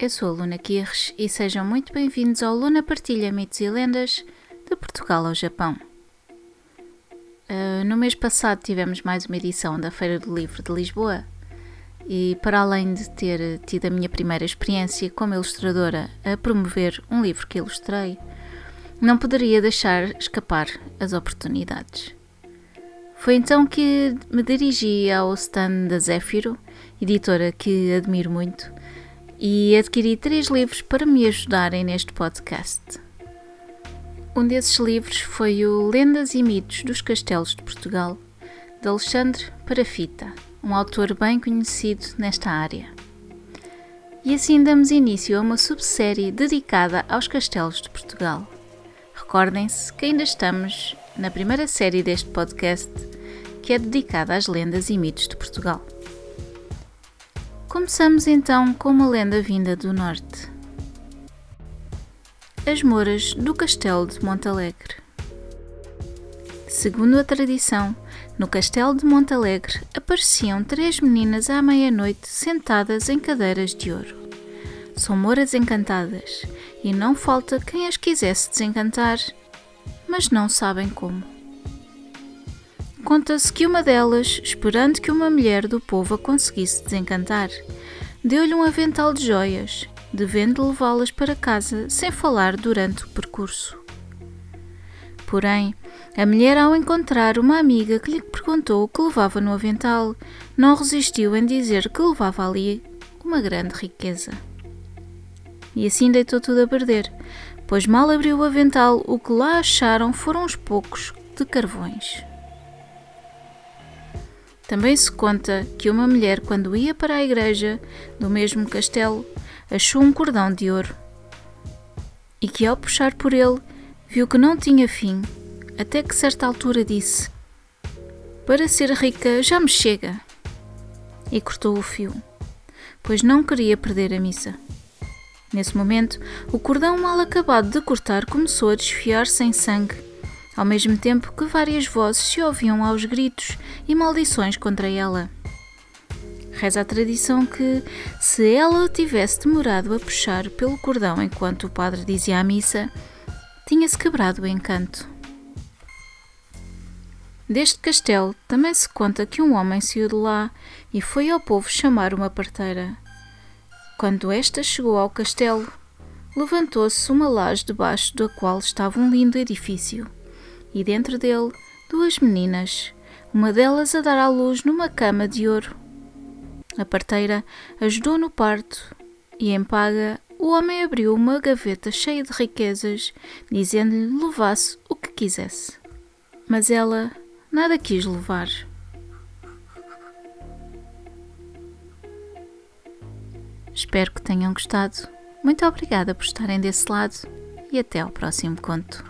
Eu sou a Luna Quirres e sejam muito bem-vindos ao Luna Partilha Mitos e Lendas de Portugal ao Japão. Uh, no mês passado tivemos mais uma edição da Feira do Livro de Lisboa e, para além de ter tido a minha primeira experiência como ilustradora a promover um livro que ilustrei, não poderia deixar escapar as oportunidades. Foi então que me dirigi ao stand da Zéfiro, editora que admiro muito, e adquiri três livros para me ajudarem neste podcast. Um desses livros foi o Lendas e Mitos dos Castelos de Portugal, de Alexandre Parafita, um autor bem conhecido nesta área. E assim damos início a uma subsérie dedicada aos castelos de Portugal. Recordem-se que ainda estamos na primeira série deste podcast, que é dedicada às lendas e mitos de Portugal. Começamos então com uma lenda vinda do norte. As Moras do Castelo de Montalegre. Segundo a tradição, no Castelo de Montalegre apareciam três meninas à meia-noite sentadas em cadeiras de ouro. São moras encantadas e não falta quem as quisesse desencantar, mas não sabem como. Conta-se que uma delas, esperando que uma mulher do povo a conseguisse desencantar, deu-lhe um avental de joias, devendo levá-las para casa sem falar durante o percurso. Porém, a mulher, ao encontrar uma amiga que lhe perguntou o que levava no avental, não resistiu em dizer que levava ali uma grande riqueza. E assim deitou tudo a perder, pois mal abriu o avental, o que lá acharam foram uns poucos de carvões. Também se conta que uma mulher, quando ia para a igreja do mesmo castelo, achou um cordão de ouro e que, ao puxar por ele, viu que não tinha fim, até que certa altura disse: Para ser rica já me chega. E cortou o fio, pois não queria perder a missa. Nesse momento, o cordão mal acabado de cortar começou a desfiar-se em sangue ao mesmo tempo que várias vozes se ouviam aos gritos e maldições contra ela. Reza a tradição que, se ela tivesse demorado a puxar pelo cordão enquanto o padre dizia a missa, tinha-se quebrado o encanto. Deste castelo também se conta que um homem saiu de lá e foi ao povo chamar uma parteira. Quando esta chegou ao castelo, levantou-se uma laje debaixo da qual estava um lindo edifício e dentro dele duas meninas, uma delas a dar à luz numa cama de ouro. A parteira ajudou no parto e, em paga, o homem abriu uma gaveta cheia de riquezas, dizendo-lhe levasse o que quisesse. Mas ela nada quis levar. Espero que tenham gostado. Muito obrigada por estarem desse lado e até ao próximo conto.